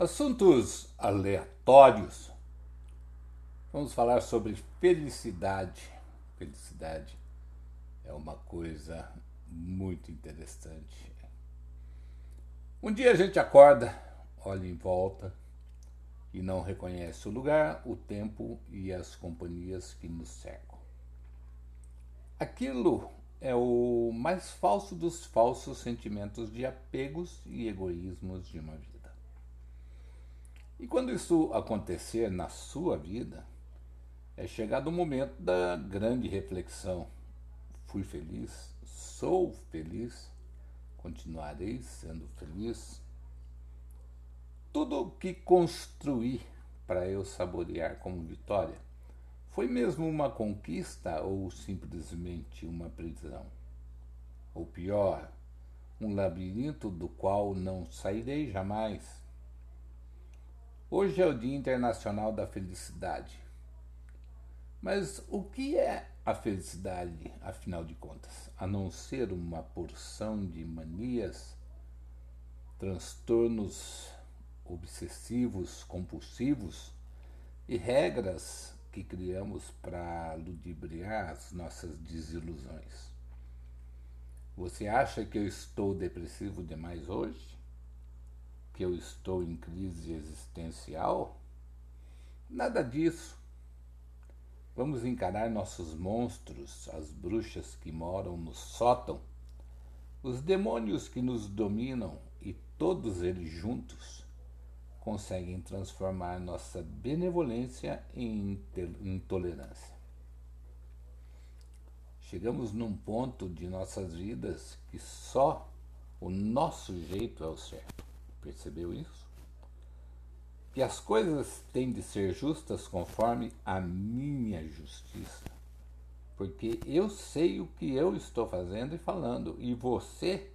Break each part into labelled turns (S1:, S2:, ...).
S1: Assuntos aleatórios. Vamos falar sobre felicidade. Felicidade é uma coisa muito interessante. Um dia a gente acorda, olha em volta e não reconhece o lugar, o tempo e as companhias que nos cercam. Aquilo é o mais falso dos falsos sentimentos de apegos e egoísmos de uma vida. E quando isso acontecer na sua vida, é chegado o momento da grande reflexão. Fui feliz? Sou feliz? Continuarei sendo feliz? Tudo que construí para eu saborear como vitória foi mesmo uma conquista ou simplesmente uma prisão? Ou pior, um labirinto do qual não sairei jamais? Hoje é o Dia Internacional da Felicidade. Mas o que é a felicidade, afinal de contas? A não ser uma porção de manias, transtornos obsessivos, compulsivos e regras que criamos para ludibriar as nossas desilusões. Você acha que eu estou depressivo demais hoje? Que eu estou em crise existencial? Nada disso. Vamos encarar nossos monstros, as bruxas que moram no sótão, os demônios que nos dominam e todos eles juntos conseguem transformar nossa benevolência em intolerância. Chegamos num ponto de nossas vidas que só o nosso jeito é o certo. Percebeu isso? Que as coisas têm de ser justas conforme a minha justiça. Porque eu sei o que eu estou fazendo e falando, e você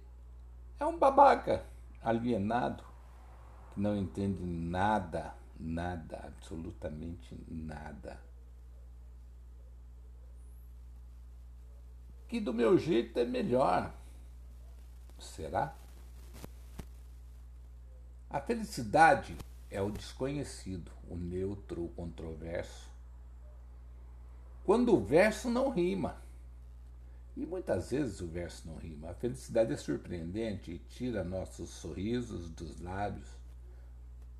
S1: é um babaca alienado que não entende nada, nada, absolutamente nada. Que do meu jeito é melhor. Será? A felicidade é o desconhecido, o neutro, o controverso. Quando o verso não rima. E muitas vezes o verso não rima. A felicidade é surpreendente e tira nossos sorrisos dos lábios,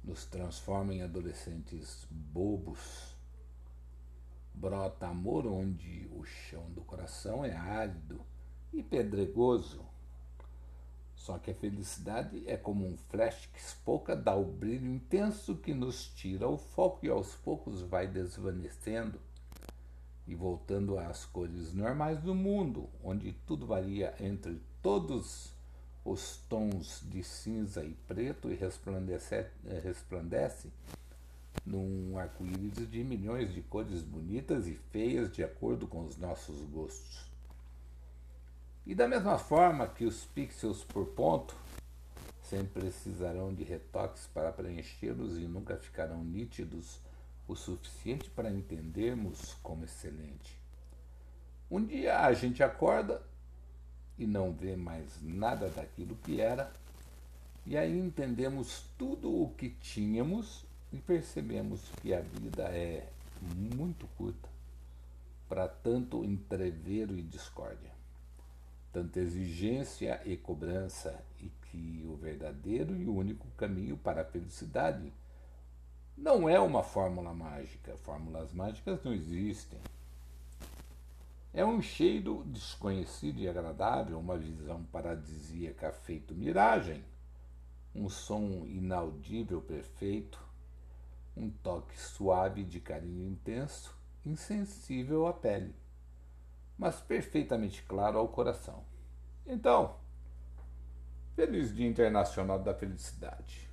S1: nos transforma em adolescentes bobos. Brota amor onde o chão do coração é árido e pedregoso só que a felicidade é como um flash que espouca, dá o brilho intenso que nos tira o foco e aos poucos vai desvanecendo e voltando às cores normais do mundo, onde tudo varia entre todos os tons de cinza e preto e resplandece, resplandece num arco-íris de milhões de cores bonitas e feias de acordo com os nossos gostos. E da mesma forma que os pixels por ponto sempre precisarão de retoques para preenchê-los e nunca ficarão nítidos o suficiente para entendermos como excelente. Um dia a gente acorda e não vê mais nada daquilo que era, e aí entendemos tudo o que tínhamos e percebemos que a vida é muito curta para tanto entrevero e discórdia tanta exigência e cobrança, e que o verdadeiro e único caminho para a felicidade não é uma fórmula mágica. Fórmulas mágicas não existem. É um cheiro desconhecido e agradável, uma visão paradisíaca feito miragem, um som inaudível perfeito, um toque suave de carinho intenso, insensível à pele mas perfeitamente claro ao coração. Então, feliz Dia Internacional da Felicidade.